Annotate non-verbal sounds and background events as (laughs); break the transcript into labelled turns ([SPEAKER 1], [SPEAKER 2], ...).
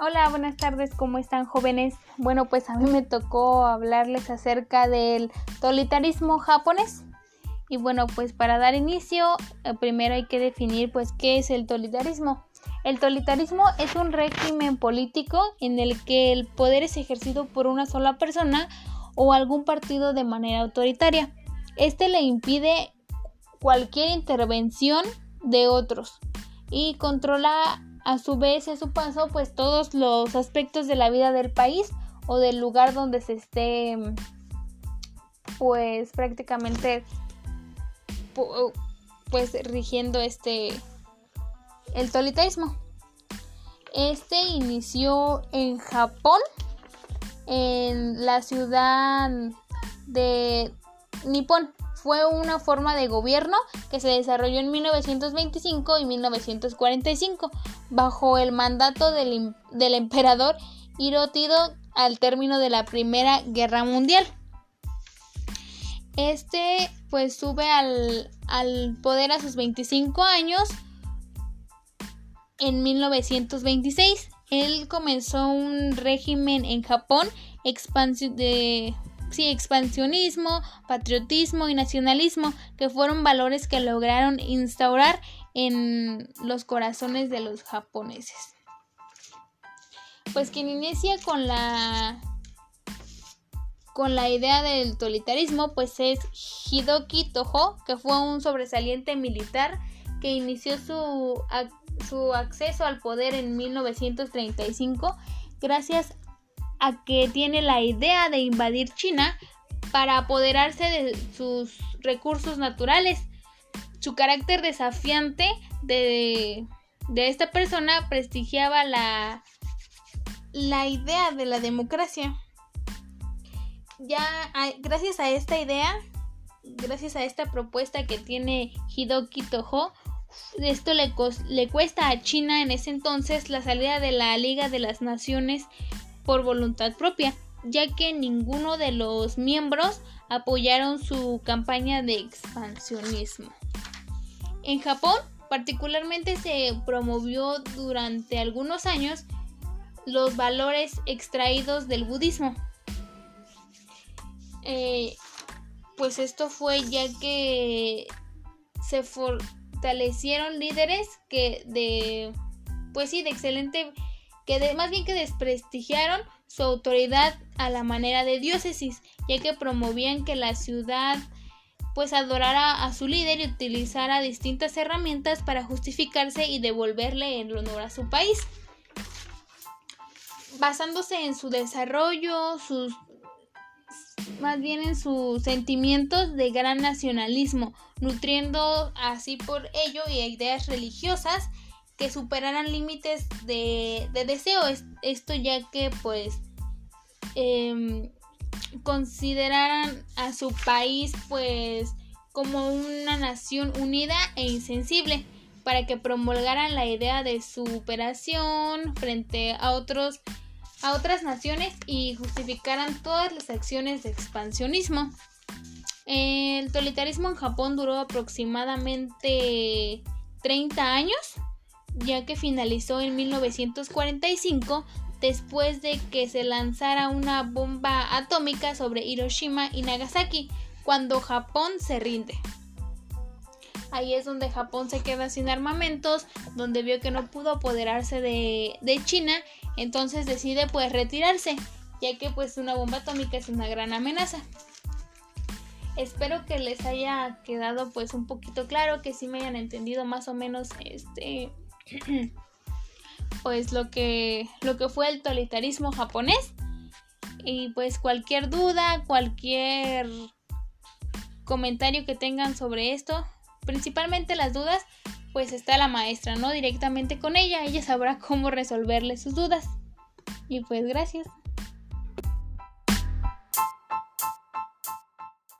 [SPEAKER 1] Hola, buenas tardes, ¿cómo están jóvenes? Bueno, pues a mí me tocó hablarles acerca del totalitarismo japonés. Y bueno, pues para dar inicio, eh, primero hay que definir pues qué es el totalitarismo. El totalitarismo es un régimen político en el que el poder es ejercido por una sola persona o algún partido de manera autoritaria. Este le impide cualquier intervención de otros y controla a su vez a su pues todos los aspectos de la vida del país o del lugar donde se esté pues prácticamente pues rigiendo este el totalitarismo. Este inició en Japón en la ciudad de Nippon fue una forma de gobierno que se desarrolló en 1925 y 1945 bajo el mandato del, emperador Hirohito al término de la Primera Guerra Mundial. Este pues sube al, al poder a sus 25 años en 1926. Él comenzó un régimen en Japón de sí, expansionismo, patriotismo y nacionalismo, que fueron valores que lograron instaurar en los corazones de los japoneses. Pues quien inicia con la con la idea del totalitarismo, pues es Hidoki Toho, que fue un sobresaliente militar que inició su, su acceso al poder en 1935 gracias a que tiene la idea de invadir China para apoderarse de sus recursos naturales. Su carácter desafiante de, esta persona prestigiaba la, la idea de la democracia. Ya gracias a esta idea, gracias a esta propuesta que tiene Hidoki Toho, esto le, le cuesta a China en ese entonces la salida de la Liga de las Naciones por voluntad propia, ya que ninguno de los miembros apoyaron su campaña de expansionismo. En Japón, particularmente se promovió durante algunos años los valores extraídos del budismo. Eh, pues esto fue ya que se fortalecieron líderes que de pues sí de excelente que más bien que desprestigiaron su autoridad a la manera de diócesis, ya que promovían que la ciudad pues adorara a su líder y utilizara distintas herramientas para justificarse y devolverle el honor a su país. Basándose en su desarrollo, sus más bien en sus sentimientos de gran nacionalismo, nutriendo así por ello ideas religiosas que superaran límites de, deseo. Esto ya que pues eh, consideraran a su país pues como una nación unida e insensible para que promulgaran la idea de superación frente a otros a otras naciones y justificaran todas las acciones de expansionismo. El totalitarismo en Japón duró aproximadamente 30 años ya que finalizó en 1945 después de que se lanzara una bomba atómica sobre Hiroshima y Nagasaki, cuando Japón se rinde. Ahí es donde Japón se queda sin armamentos, donde vio que no pudo apoderarse de, China, entonces decide pues retirarse, ya que pues una bomba atómica es una gran amenaza. Espero que les haya quedado pues un poquito claro, que sí me hayan entendido más o menos este (clears throat) pues lo que, lo que fue el totalitarismo japonés. Y pues cualquier duda, cualquier comentario que tengan sobre esto, principalmente las dudas, pues está la maestra, ¿no? Directamente con ella, ella sabrá (laughs) cómo resolverle sus dudas. Y pues gracias.